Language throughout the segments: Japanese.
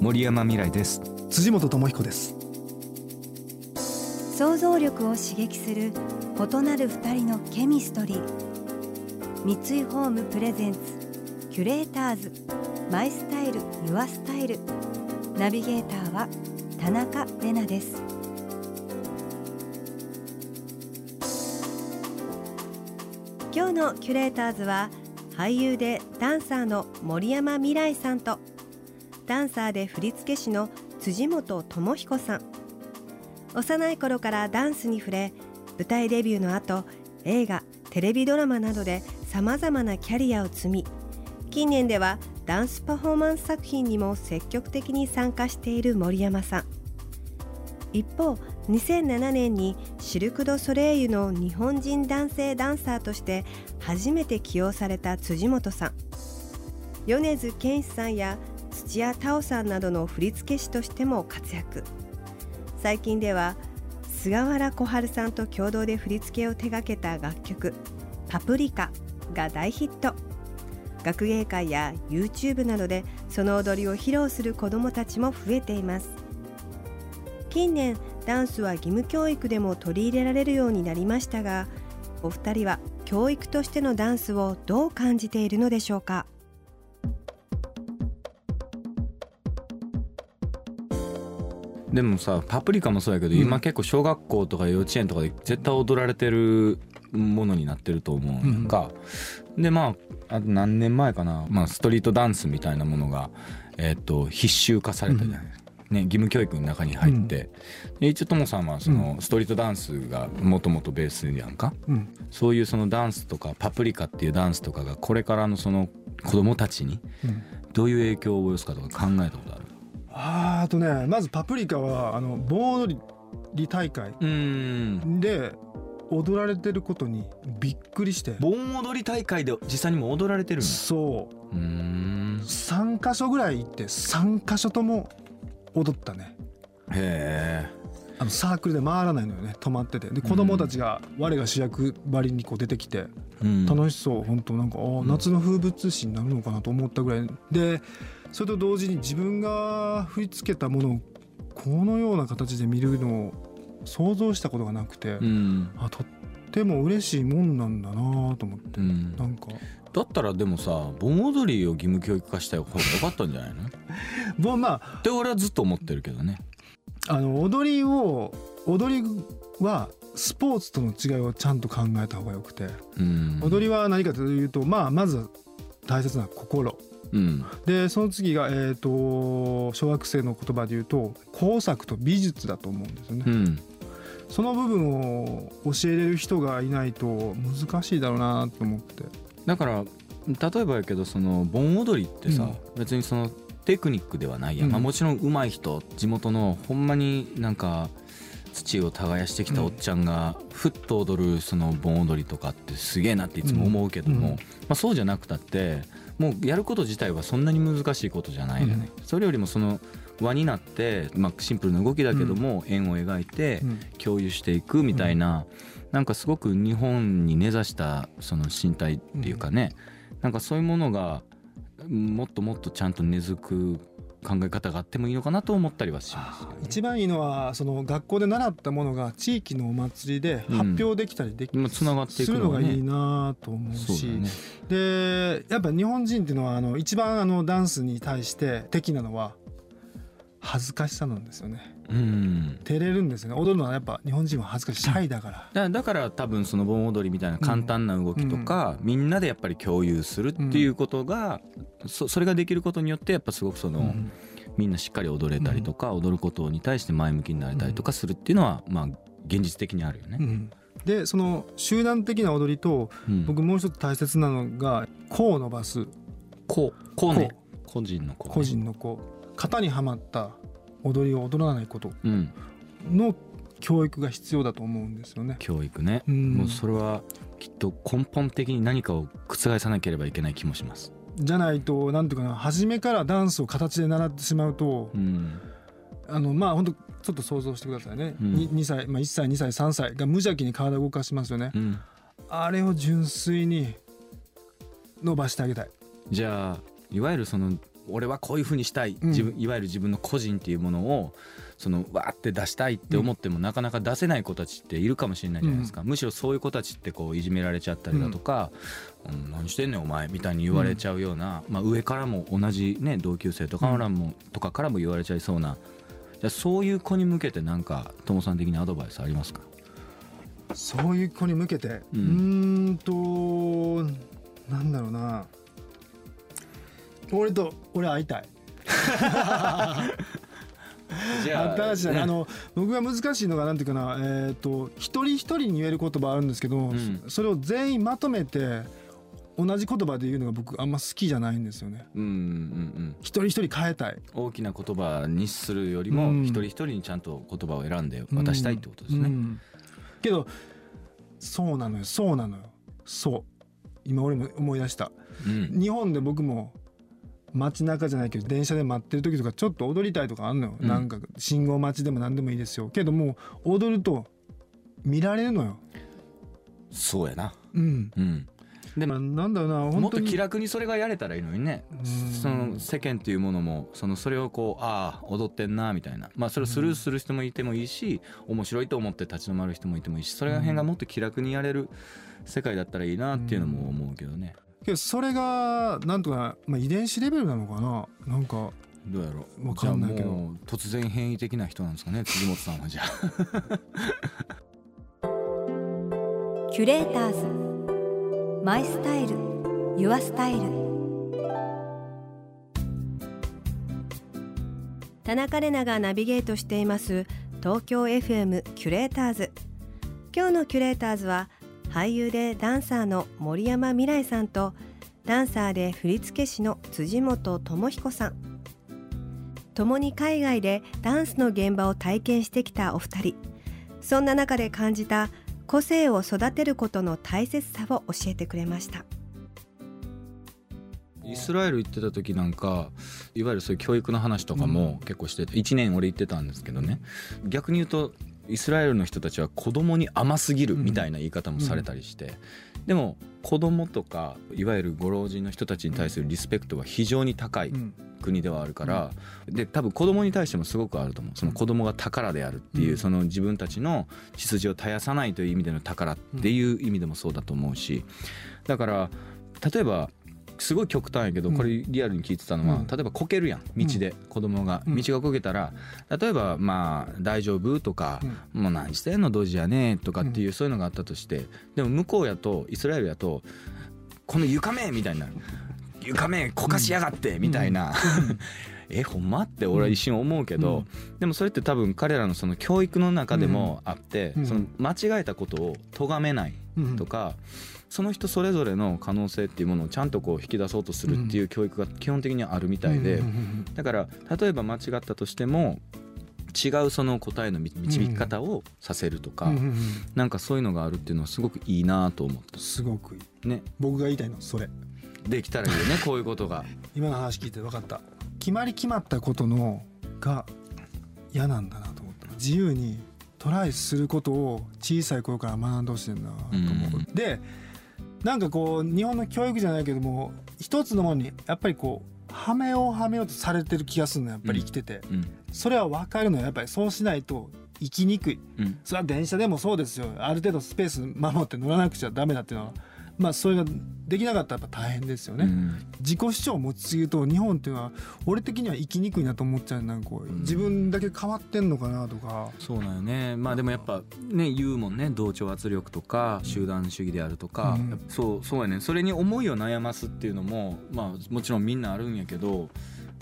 森山未来です。辻本智彦です。想像力を刺激する異なる二人のケミストリー。三井ホームプレゼンツキュレーターズ。マイスタイルユアスタイル。ナビゲーターは田中れなです。今日のキュレーターズは俳優でダンサーの森山未来さんとダンサーで振付師の辻本智彦さん。幼い頃からダンスに触れ舞台デビューの後映画テレビドラマなどでさまざまなキャリアを積み近年ではダンスパフォーマンス作品にも積極的に参加している森山さん。一方2007年にシルク・ド・ソレイユの日本人男性ダンサーとして初めて起用された辻本さん。米津玄師さんや土屋太鳳さんなどの振付師としても活躍。最近では菅原小春さんと共同で振り付けを手掛けた楽曲「パプリカ」が大ヒット。学芸会や YouTube などでその踊りを披露する子どもたちも増えています。近年ダンスは義務教育でも取り入れられるようになりましたがお二人は教育としてのダンスをどう感じているのでしょうか？でもさパプリカもそうやけど、うん。今結構小学校とか幼稚園とかで絶対踊られてるものになってると思うのか、でまああと何年前かな、まあ、ストリートダンスみたいなものが、えっと必修化されたじゃない、ね、義務教育の中に入って、で一応ともさんはそのストリートダンスがもともとベースやんか。うん。そういうそのダンスとかパプリカっていうダンスとかがこれからのその子供たちにうん。どういう影響を及ぼすかとか考えたことある？あとねまずパプリカはあの盆踊り大会で踊られてることにびっくりして。盆踊り大会で実際にも踊られてるそう。うーん。3箇所ぐらい行って3箇所とも踊ったね。へあのサークルで回らないのよね止まってて。で子供たちが我が主役ばりにこう出てきて楽しそう本当なんかあー夏の風物詩になるのかなと思ったぐらい。でそれと同時に自分が振り付けたものをこのような形で見るのを想像したことがなくて、うん、あとっても嬉しいもんなんだなと思って、うん、なんか。だったらでもさ盆踊りを義務教育化した方が良かったんじゃないの？っもうまあ。て俺はずっと思ってるけどね。あの踊りを踊りはスポーツとの違いをちゃんと考えた方がよくて、うん。踊りは何かというとまあまず大切な心うん。でその次が、えー、と小学生の言葉で言うと工作と美術だと思うんですよね、うん。その部分を教えれる人がいないと難しいだろうなと思って。だから例えばやけどその盆踊りってさ、別にそのテクニックではないやん、うん。まあ、もちろん上手い人地元のほんまになんか土を耕してきたおっちゃんがふっと踊るその盆踊りとかってすげえなっていつも思うけども、うんうん。まあ、そうじゃなくたってもうやること自体はそんなに難しいことじゃないよね、それよりもその輪になって、まあ、シンプルな動きだけども円を描いてうん。共有していくみたいな、なんかすごく日本に根ざしたその身体っていうかね、なんかそういうものがもっともっとちゃんと根付く考え方があってもいいのかなと思ったりはしますよね。一番いいのはその学校で習ったものが地域のお祭りで発表できたりでき、まあつながっていすくねるのがいいなと思うしね。でやっぱ日本人っていうのはあの一番あのダンスに対して敵なのは恥ずかしさなんですよね。うん。照れるんですよね。踊るのはやっぱ日本人は恥ずかしいシャイだから。だだから多分その盆踊りみたいな簡単な動きとか、みんなでやっぱり共有するっていうことが、そそれができることによってやっぱすごくその、うん。みんなしっかり踊れたりとか、踊ることに対して前向きになれたりとかするっていうのはまあ現実的にあるよね。うん。でその集団的な踊りとうん。僕もう一つ大切なのが個を伸ばす。こう。こうね。個人の子、ね、個人の子型にはまった踊りを踊らないことうん。の教育が必要だと思うんですよね。教育ね、うん。もうそれはきっと根本的に何かを覆さなければいけない気もします。じゃないとなんていうかな初めからダンスを形で習ってしまうと、うん。あのまあ本当ちょっと想像してくださいね、うん。に 2, 歳、まあ、1歳2歳3歳が無邪気に体を動かしますよね、うん。あれを純粋に伸ばしてあげたい。じゃあいわゆるその俺はこういうふうにしたい、うん。自分いわゆる自分の個人っていうものをそのわーって出したいって思っても、なかなか出せない子たちっているかもしれないじゃないですか、むしろそういう子たちってこういじめられちゃったりだとか「うん。何してんねんお前」みたいに言われちゃうような、まあ、上からも同じ、ね、同級生とかからも、とかからも言われちゃいそうな。じゃあそういう子に向けてなんか友さん的にアドバイスありますか？そういう子に向けて、ううーんんとなんだろうな俺と俺会いたい。ね。ねあの僕が難しいのがなんていうかなえっ、と一人一人に言える言葉あるんですけど、ん。それを全員まとめて同じ言葉で言うのが僕あんま好きじゃないんですよね。うんうんうん。一人一人変えたい。大きな言葉にするよりも、うん。一人一人にちゃんと言葉を選んで渡したいってことですね。うん。けどそうなのよそうなのよ。そう。今俺も思い出した。うん。日本で僕も街中じゃないけど電車で待ってる時とかちょっと踊りたいとかあんのよ、うん。なんか信号待ちでも何でもいいですよ。けどもう踊ると見られるのよ。そうやな。うん。うん。でまあもなんだろうなもっ本当に。と気楽にそれがやれたらいいのにね。うん。その世間っていうものもそのそれをこうああ踊ってんなみたいな。まあそれをスルーする人もいてもいいし面白いと思って立ち止まる人もいてもいいしそれら辺がもっと気楽にやれる世界だったらいいなっていうのも思うけどねけどそれがなんとか、まあ、遺伝子レベルなのかな？なんかどうやろう。わかんないけど。突然変異的な人なんですかね？辻本さんはじゃあ。キュレーターズ。マイスタイル。ユアスタイル。田中れながナビゲートしています。東京 FM キュレーターズ。今日のキュレーターズは俳優でダンサーの森山未来さんとダンサーで振付師の辻本智彦さん。共に海外でダンスの現場を体験してきたお二人。そんな中で感じた個性を育てることの大切さを教えてくれました。イスラエル行ってた時なんかいわゆるそういう教育の話とかも結構してて1年俺行ってたんですけどね。逆に言うとイスラエルの人たちは子供に甘すぎるみたいな言い方もされたりしてでも子供とかいわゆるご老人の人たちに対するリスペクトが非常に高いうん。国ではあるからで多分子供に対してもすごくあると思う。その子供が宝であるっていううん。その自分たちの血筋を絶やさないという意味での宝っていう意味でもそうだと思うしだから例えばすごい極端やけどうん。これリアルに聞いてたのはうん。例えばこけるやん道で。子供がうん。道がこけたら例えばまあ大丈夫とかうん。もう何してんのドジやねとかっていうそういうのがあったとしてでも向こうやとイスラエルやとこの床目みたいになる。床目こかしやがってみたいな えほんま？って俺は一瞬思うけどでもそれって多分彼らのその教育の中でもあってうん。その間違えたことを咎めないうん。とかその人それぞれの可能性っていうものをちゃんとこう引き出そうとするっていう教育が基本的にはあるみたいでうんうんだから例えば間違ったとしても違うその答えの導き方をさせるとかうんうんうん。なんかそういうのがあるっていうのはすごくいいなと思っすごくいい。たね。僕が言いたいのそれ。できたらいいよねこういうことが。今の話聞いて分かった決まり決まったことのが嫌なんだなと思った自由にトライすることを小さい頃から学んでほしいんだなと思う、うでなんかこう日本の教育じゃないけども一つのものにやっぱりこうはめようはめようとされてる気がするのやっぱり生きてて、うん。それは分かるのよ。やっぱりそうしないと生きにくい。うん。それは電車でもそうですよ。ある程度スペース守って乗らなくちゃダメだっていうのはまあそれができなかったらやっぱ大変ですよね、うん。自己主張を持ちすぎると日本っていうのは俺的には生きにくいなと思っちゃう。なんかこううん。自分だけ変わってんのかなとか、そうだよね。まあでもやっぱね言うもんね。同調圧力とか集団主義であるとか、うん。そうそうやね。それに思いを悩ますっていうのもまあもちろんみんなあるんやけど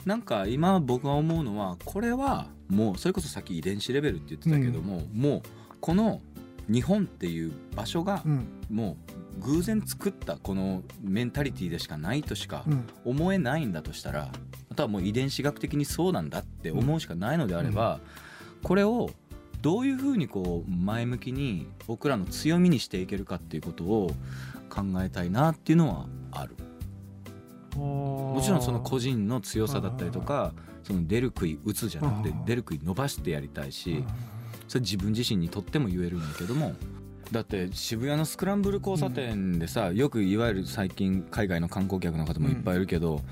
なんか今僕が思うのはこれはもうそれこそさっき遺伝子レベルって言ってたけども、もうこの日本っていう場所がうん。もう偶然作ったこのメンタリティーでしかないとしかうん。思えないんだとしたらあとはもう遺伝子学的にそうなんだって思うしかないのであれば、これをどういうふうにこう前向きに僕らの強みにしていけるかっていうことを考えたいなっていうのはある。もちろんその個人の強さだったりとかその出る杭打つじゃなくて出る杭伸ばしてやりたいしそれ自分自身にとっても言えるんだけどもだって渋谷のスクランブル交差点でさ、よくいわゆる最近海外の観光客の方もいっぱいいるけど、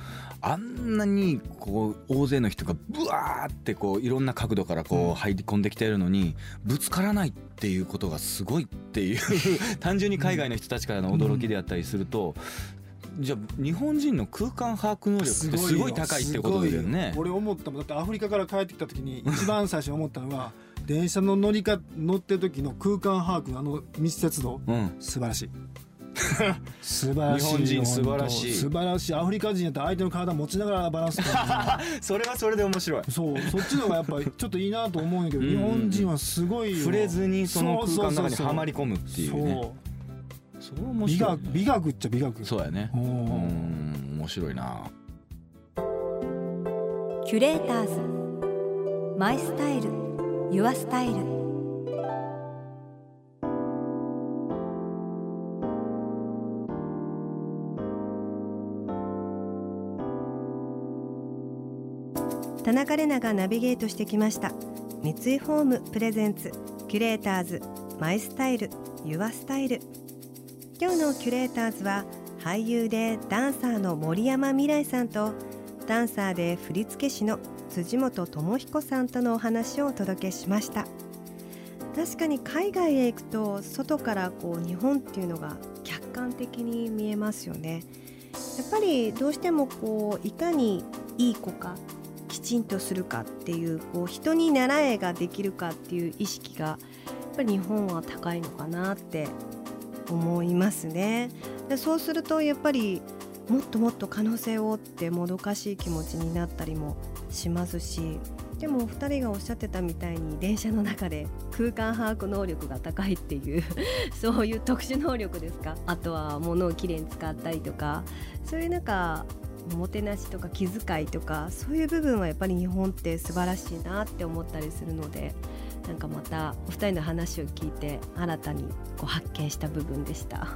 あんなにこう大勢の人がブワーってこういろんな角度からこう入り込んできてるのにぶつからないっていうことがすごいっていう 単純に海外の人たちからの驚きであったりすると。じゃあ日本人の空間把握能力ってすごい高いってことだよね。俺思ったもん。だってアフリカから帰ってきた時に一番最初に思ったのは 電車の乗りか乗ってる時の空間把握のあの密接度、うん、素晴らしい。素晴らしい日本人素晴らしい。素晴らしい。アフリカ人やったら相手の体持ちながらバランス それはそれで面白い。そう。そっちの方がやっぱりちょっといいなと思うんやけど日本人はすごい触れずにその空間の中にはまり込むっていうね。そう面白い、ね、美学美学っちゃ美学。そうやね。うん面白いな。キュレーターズ。マイスタイルユアスタイル田中れながナビゲートしてきました。三井ホームプレゼンツキュレーターズマイスタイルユアスタイル。今日のキュレーターズは俳優でダンサーの森山未来さんとダンサーで振付師の辻本智彦さんとのお話をお届けしました。確かに海外へ行くと外からこう日本っていうのが客観的に見えますよね。やっぱりどうしてもこういかにいい子かきちんとするかっていうこう人に習えができるかっていう意識がやっぱり日本は高いのかなって思いますね。でそうするとやっぱりもっともっと可能性をってもどかしい気持ちになったりもしますしでもお二人がおっしゃってたみたいに電車の中で空間把握能力が高いっていう そういう特殊能力ですか？あとは物をきれいに使ったりとかそういうなんかおもてなしとか気遣いとかそういう部分はやっぱり日本って素晴らしいなって思ったりするのでなんかまたお二人の話を聞いて新たにこう発見した部分でした。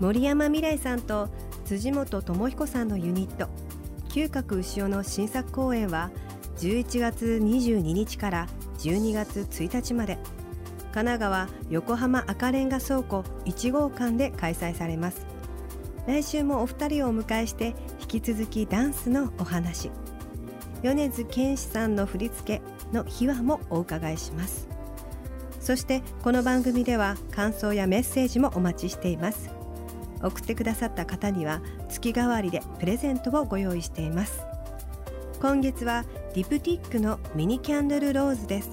森山未来さんと辻本智彦さんのユニット。嗅覚牛尾の新作公演は11月22日から12月1日まで。神奈川横浜赤レンガ倉庫1号館で開催されます。来週もお二人をお迎えして引き続きダンスのお話。米津玄師さんの振り付けの秘話もお伺いします。そしてこの番組では感想やメッセージもお待ちしています。送ってくださった方には月替わりでプレゼントをご用意しています。今月はディプティックのミニキャンドルローズです。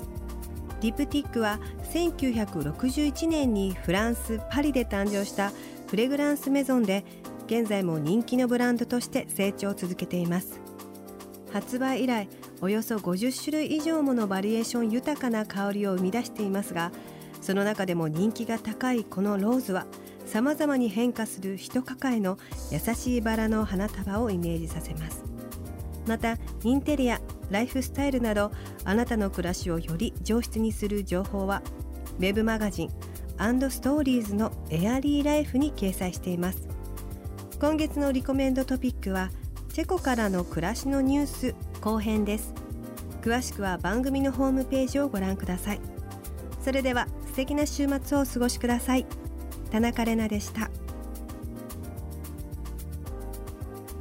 ディプティックは1961年にフランス・パリで誕生したフレグランスメゾンで現在も人気のブランドとして成長を続けています。発売以来およそ50種類以上ものバリエーション豊かな香りを生み出していますがその中でも人気が高いこのローズはさまざまに変化する一抱えの優しいバラの花束をイメージさせます。またインテリアライフスタイルなどあなたの暮らしをより上質にする情報はウェブマガジンストーリーズのエアリーライフに掲載しています。今月のリコメンドトピックはチェコからの暮らしのニュース後編です。詳しくは番組のホームページをご覧ください。それでは素敵な週末をお過ごしください。田中れなでした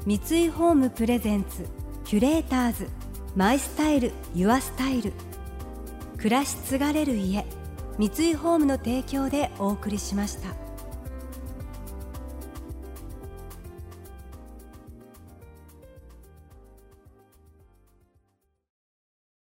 三井ホームプレゼンツキュレーターズマイスタイルユアスタイル暮らし継がれる家三井ホームの提供でお送りしました。